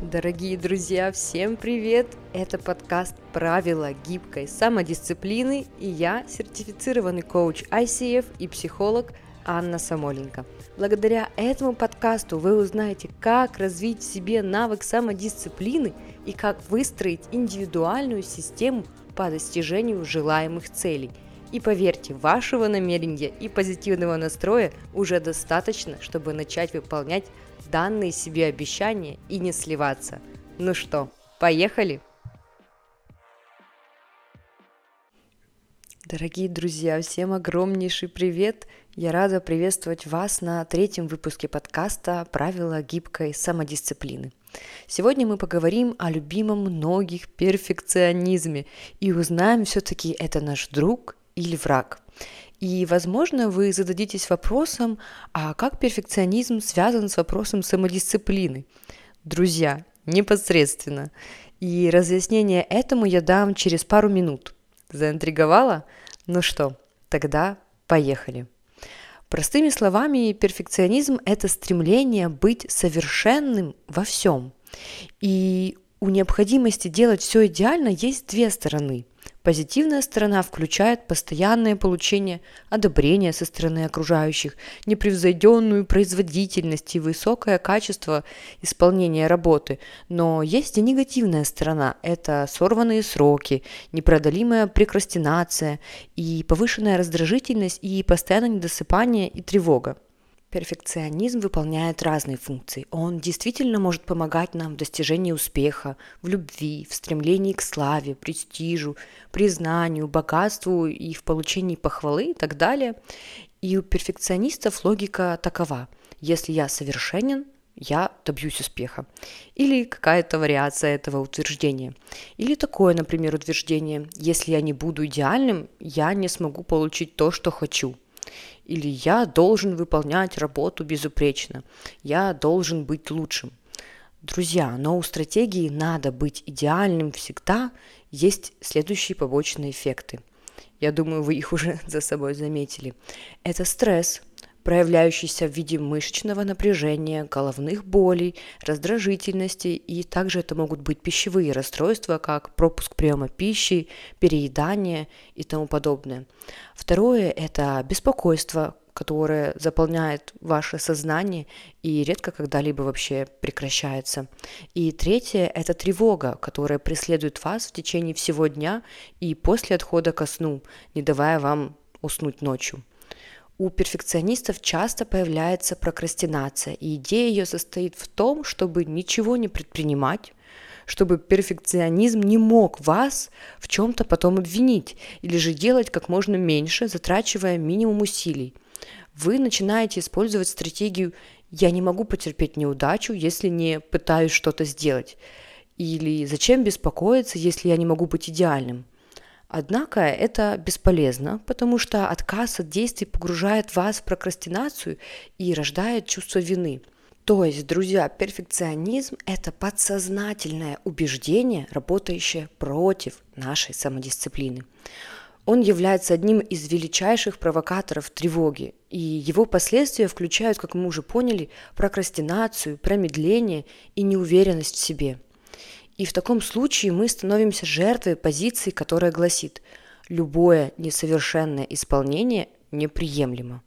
Дорогие друзья, всем привет! Это подкаст «Правила гибкой самодисциплины» и я, сертифицированный коуч ICF и психолог Анна Самоленко. Благодаря этому подкасту вы узнаете, как развить в себе навык самодисциплины и как выстроить индивидуальную систему по достижению желаемых целей. И поверьте, вашего намерения и позитивного настроя уже достаточно, чтобы начать выполнять данные себе обещания и не сливаться. Ну что, поехали? Дорогие друзья, всем огромнейший привет! Я рада приветствовать вас на третьем выпуске подкаста «Правила гибкой самодисциплины». Сегодня мы поговорим о любимом многих перфекционизме и узнаем все-таки это наш друг или враг. И, возможно, вы зададитесь вопросом, а как перфекционизм связан с вопросом самодисциплины? Друзья, непосредственно. И разъяснение этому я дам через пару минут. Заинтриговала? Ну что, тогда поехали. Простыми словами, перфекционизм – это стремление быть совершенным во всем. И у необходимости делать все идеально есть две стороны – Позитивная сторона включает постоянное получение одобрения со стороны окружающих, непревзойденную производительность и высокое качество исполнения работы. Но есть и негативная сторона – это сорванные сроки, непродолимая прекрастинация и повышенная раздражительность и постоянное недосыпание и тревога. Перфекционизм выполняет разные функции. Он действительно может помогать нам в достижении успеха, в любви, в стремлении к славе, престижу, признанию, богатству и в получении похвалы и так далее. И у перфекционистов логика такова. Если я совершенен, я добьюсь успеха. Или какая-то вариация этого утверждения. Или такое, например, утверждение. Если я не буду идеальным, я не смогу получить то, что хочу – или я должен выполнять работу безупречно, я должен быть лучшим. Друзья, но у стратегии надо быть идеальным всегда есть следующие побочные эффекты. Я думаю, вы их уже за собой заметили. Это стресс, проявляющийся в виде мышечного напряжения, головных болей, раздражительности, и также это могут быть пищевые расстройства, как пропуск приема пищи, переедание и тому подобное. Второе – это беспокойство, которое заполняет ваше сознание и редко когда-либо вообще прекращается. И третье – это тревога, которая преследует вас в течение всего дня и после отхода ко сну, не давая вам уснуть ночью. У перфекционистов часто появляется прокрастинация, и идея ее состоит в том, чтобы ничего не предпринимать, чтобы перфекционизм не мог вас в чем-то потом обвинить, или же делать как можно меньше, затрачивая минимум усилий. Вы начинаете использовать стратегию «я не могу потерпеть неудачу, если не пытаюсь что-то сделать», или «зачем беспокоиться, если я не могу быть идеальным?». Однако это бесполезно, потому что отказ от действий погружает вас в прокрастинацию и рождает чувство вины. То есть, друзья, перфекционизм – это подсознательное убеждение, работающее против нашей самодисциплины. Он является одним из величайших провокаторов тревоги, и его последствия включают, как мы уже поняли, прокрастинацию, промедление и неуверенность в себе – и в таком случае мы становимся жертвой позиции, которая гласит «любое несовершенное исполнение неприемлемо».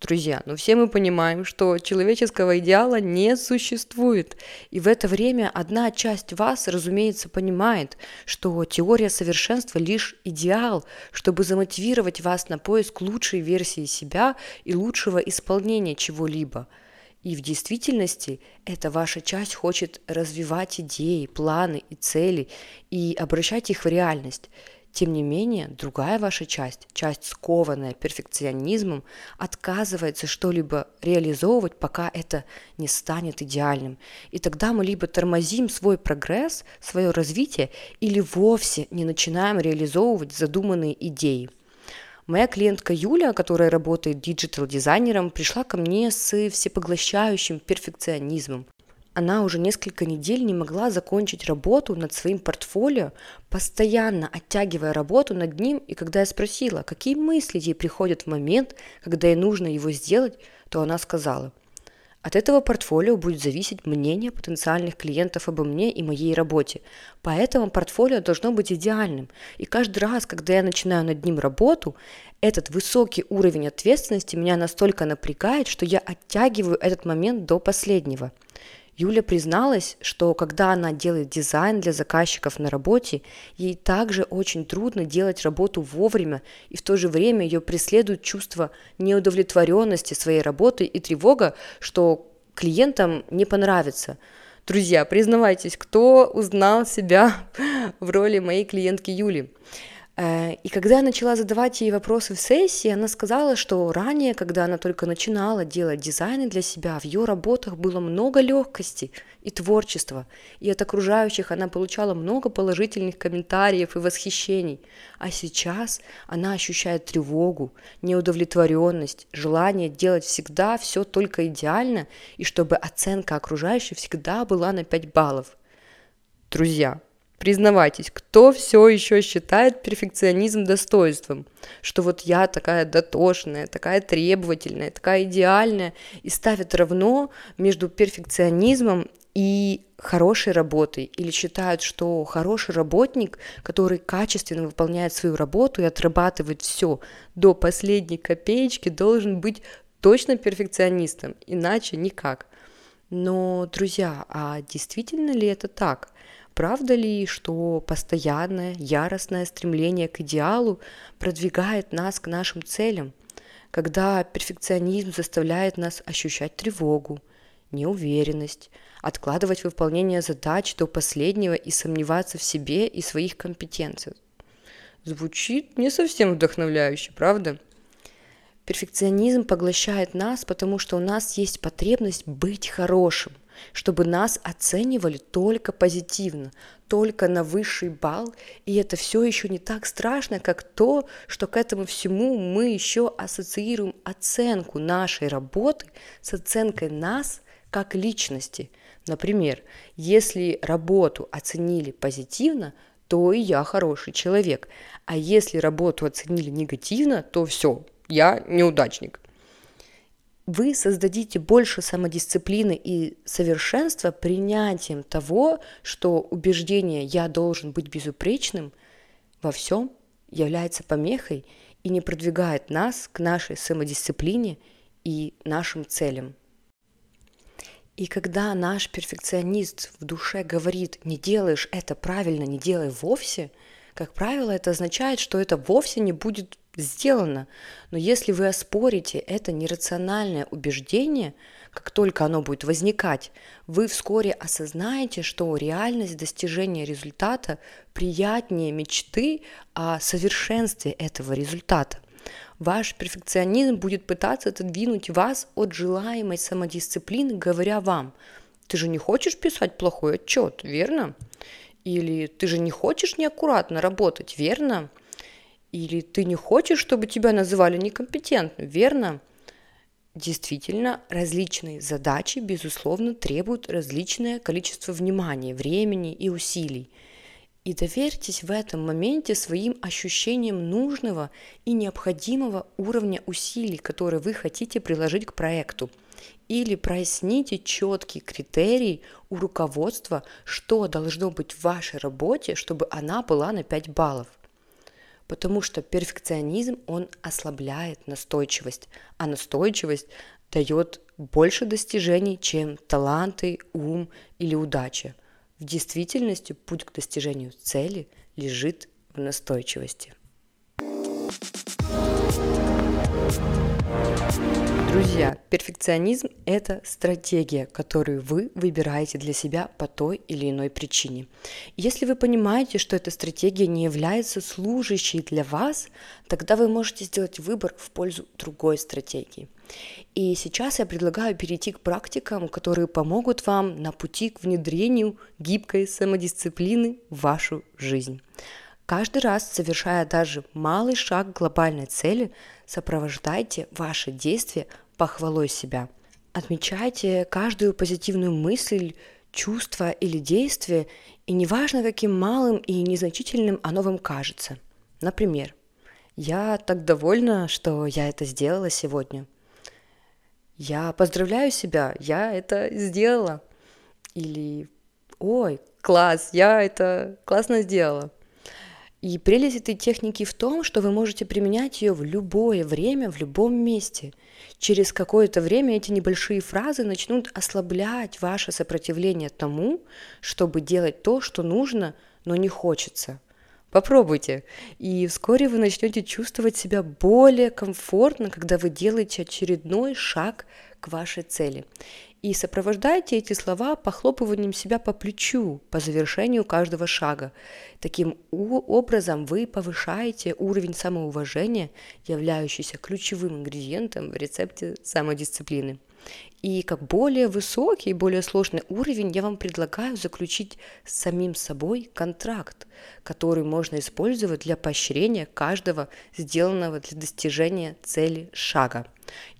Друзья, ну все мы понимаем, что человеческого идеала не существует. И в это время одна часть вас, разумеется, понимает, что теория совершенства лишь идеал, чтобы замотивировать вас на поиск лучшей версии себя и лучшего исполнения чего-либо – и в действительности эта ваша часть хочет развивать идеи, планы и цели и обращать их в реальность. Тем не менее, другая ваша часть, часть скованная перфекционизмом, отказывается что-либо реализовывать, пока это не станет идеальным. И тогда мы либо тормозим свой прогресс, свое развитие, или вовсе не начинаем реализовывать задуманные идеи. Моя клиентка Юля, которая работает digital -дизайнером, пришла ко мне с всепоглощающим перфекционизмом. Она уже несколько недель не могла закончить работу над своим портфолио, постоянно оттягивая работу над ним, и когда я спросила, какие мысли ей приходят в момент, когда ей нужно его сделать, то она сказала, От этого портфолио будет зависеть мнение потенциальных клиентов обо мне и моей работе. Поэтому портфолио должно быть идеальным. И каждый раз, когда я начинаю над ним работу, этот высокий уровень ответственности меня настолько напрягает, что я оттягиваю этот момент до последнего – Юля призналась, что когда она делает дизайн для заказчиков на работе, ей также очень трудно делать работу вовремя, и в то же время ее преследует чувство неудовлетворенности своей работой и тревога, что клиентам не понравится. Друзья, признавайтесь, кто узнал себя в роли моей клиентки Юли? Э, и когда я начала задавать ей вопросы в сессии, она сказала, что ранее, когда она только начинала делать дизайны для себя, в ее работах было много легкости и творчества, и от окружающих она получала много положительных комментариев и восхищений. А сейчас она ощущает тревогу, неудовлетворенность, желание делать всегда все только идеально, и чтобы оценка окружающих всегда была на 5 баллов. Друзья, Признавайтесь, кто все еще считает перфекционизм достоинством? Что вот я такая дотошная, такая требовательная, такая идеальная, и ставит равно между перфекционизмом и хорошей работой, или считают, что хороший работник, который качественно выполняет свою работу и отрабатывает все до последней копеечки, должен быть точно перфекционистом, иначе никак. Но, друзья, а действительно ли это так? Правда ли, что постоянное, яростное стремление к идеалу продвигает нас к нашим целям, когда перфекционизм заставляет нас ощущать тревогу, неуверенность, откладывать выполнение задач до последнего и сомневаться в себе и своих компетенциях? Звучит не совсем вдохновляюще, правда? Перфекционизм поглощает нас, потому что у нас есть потребность быть хорошим – чтобы нас оценивали только позитивно, только на высший балл, и это все еще не так страшно, как то, что к этому всему мы еще ассоциируем оценку нашей работы с оценкой нас как личности. Например, если работу оценили позитивно, то и я хороший человек, а если работу оценили негативно, то все, я неудачник вы создадите больше самодисциплины и совершенства принятием того, что убеждение «я должен быть безупречным» во всем является помехой и не продвигает нас к нашей самодисциплине и нашим целям. И когда наш перфекционист в душе говорит «не делаешь это правильно, не делай вовсе», как правило, это означает, что это вовсе не будет сделано. Но если вы оспорите это нерациональное убеждение, как только оно будет возникать, вы вскоре осознаете, что реальность достижения результата приятнее мечты о совершенстве этого результата. Ваш перфекционизм будет пытаться отодвинуть вас от желаемой самодисциплины, говоря вам, ты же не хочешь писать плохой отчет, верно? Или ты же не хочешь неаккуратно работать, верно? Или ты не хочешь, чтобы тебя называли некомпетентным, верно? Действительно, различные задачи, безусловно, требуют различное количество внимания, времени и усилий. И доверьтесь в этом моменте своим ощущениям нужного и необходимого уровня усилий, которые вы хотите приложить к проекту. Или проясните четкий критерий у руководства, что должно быть в вашей работе, чтобы она была на 5 баллов потому что перфекционизм, он ослабляет настойчивость, а настойчивость дает больше достижений, чем таланты, ум или удача. В действительности путь к достижению цели лежит в настойчивости. Друзья, перфекционизм – это стратегия, которую вы выбираете для себя по той или иной причине. Если вы понимаете, что эта стратегия не является служащей для вас, тогда вы можете сделать выбор в пользу другой стратегии. И сейчас я предлагаю перейти к практикам, которые помогут вам на пути к внедрению гибкой самодисциплины в вашу жизнь. Каждый раз, совершая даже малый шаг к глобальной цели, сопровождайте ваши действия похвалой себя. Отмечайте каждую позитивную мысль, чувство или действие, и неважно, каким малым и незначительным оно вам кажется. Например, «Я так довольна, что я это сделала сегодня». я поздравляю себя, я это сделала. Или ой, класс, я это классно сделала. И прелесть этой техники в том, что вы можете применять ее в любое время, в любом месте. Через какое-то время эти небольшие фразы начнут ослаблять ваше сопротивление тому, чтобы делать то, что нужно, но не хочется. Попробуйте, и вскоре вы начнете чувствовать себя более комфортно, когда вы делаете очередной шаг к вашей цели. И сопровождайте эти слова похлопыванием себя по плечу по завершению каждого шага. Таким образом вы повышаете уровень самоуважения, являющийся ключевым ингредиентом в рецепте самодисциплины. И как более высокий, более сложный уровень я вам предлагаю заключить с самим собой контракт, который можно использовать для поощрения каждого сделанного для достижения цели шага.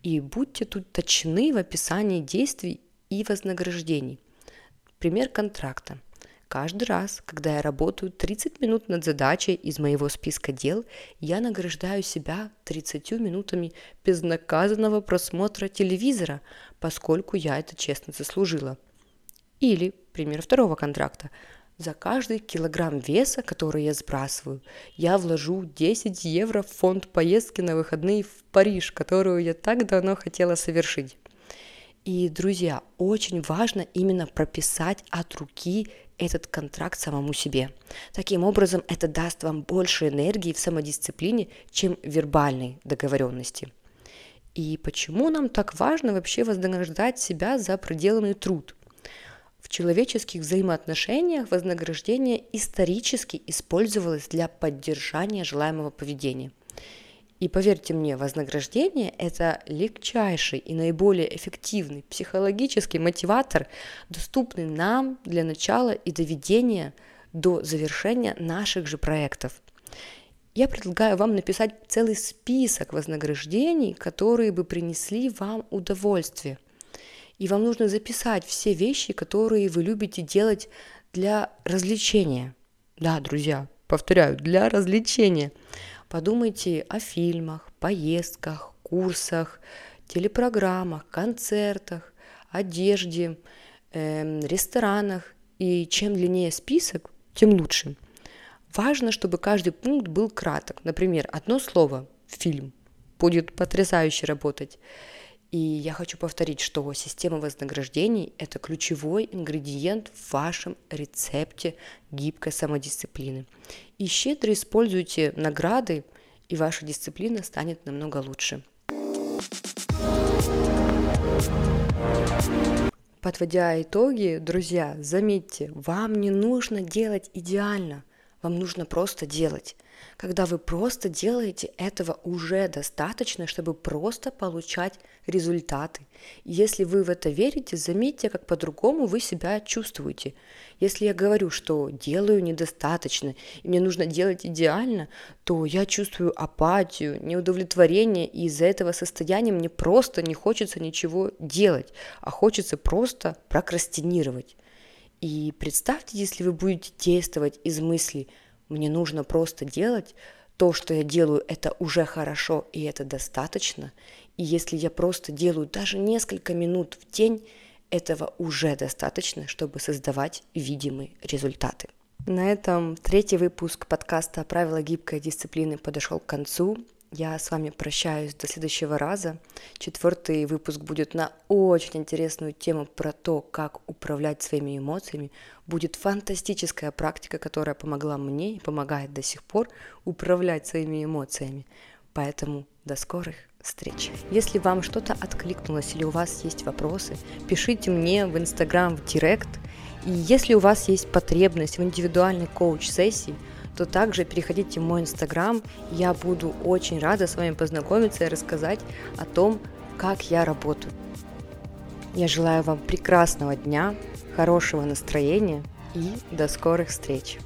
И будьте тут точны в описании действий и вознаграждений. Пример контракта. Каждый раз, когда я работаю 30 минут над задачей из моего списка дел, я награждаю себя 30 минутами безнаказанного просмотра телевизора, поскольку я это честно заслужила. Или, пример второго контракта. За каждый килограмм веса, который я сбрасываю, я вложу 10 евро в фонд поездки на выходные в Париж, которую я так давно хотела совершить. И, друзья, очень важно именно прописать от руки этот контракт самому себе. Таким образом, это даст вам больше энергии в самодисциплине, чем вербальной договоренности. И почему нам так важно вообще вознаграждать себя за проделанный труд? В человеческих взаимоотношениях вознаграждение исторически использовалось для поддержания желаемого поведения. И поверьте мне, вознаграждение – это легчайший и наиболее эффективный психологический мотиватор, доступный нам для начала и доведения до завершения наших же проектов. Я предлагаю вам написать целый список вознаграждений, которые бы принесли вам удовольствие. И вам нужно записать все вещи, которые вы любите делать для развлечения. Да, друзья, повторяю, для развлечения. Подумайте о фильмах, поездках, курсах, телепрограммах, концертах, одежде, э, ресторанах. И чем длиннее список, тем лучше. Важно, чтобы каждый пункт был краток. Например, одно слово «фильм» будет потрясающе работать. И я хочу повторить, что система вознаграждений – это ключевой ингредиент в вашем рецепте гибкой самодисциплины. И щедро используйте награды, и ваша дисциплина станет намного лучше. Подводя итоги, друзья, заметьте, вам не нужно делать идеально, вам нужно просто делать. Когда вы просто делаете, этого уже достаточно, чтобы просто получать результаты. Если вы в это верите, заметьте, как по-другому вы себя чувствуете. Если я говорю, что делаю недостаточно, и мне нужно делать идеально, то я чувствую апатию, неудовлетворение, и из-за этого состояния мне просто не хочется ничего делать, а хочется просто прокрастинировать. И представьте, если вы будете действовать из мысли – мне нужно просто делать то, что я делаю, это уже хорошо и это достаточно. И если я просто делаю даже несколько минут в день, этого уже достаточно, чтобы создавать видимые результаты. На этом третий выпуск подкаста «Правила гибкой дисциплины» подошел к концу. Я с вами прощаюсь до следующего раза. Четвертый выпуск будет на очень интересную тему про то, как управлять своими эмоциями. Будет фантастическая практика, которая помогла мне и помогает до сих пор управлять своими эмоциями. Поэтому до скорых встреч. Если вам что-то откликнулось или у вас есть вопросы, пишите мне в Инстаграм в Директ. И если у вас есть потребность в индивидуальной коуч-сессии – то также переходите в мой инстаграм. Я буду очень рада с вами познакомиться и рассказать о том, как я работаю. Я желаю вам прекрасного дня, хорошего настроения и до скорых встреч!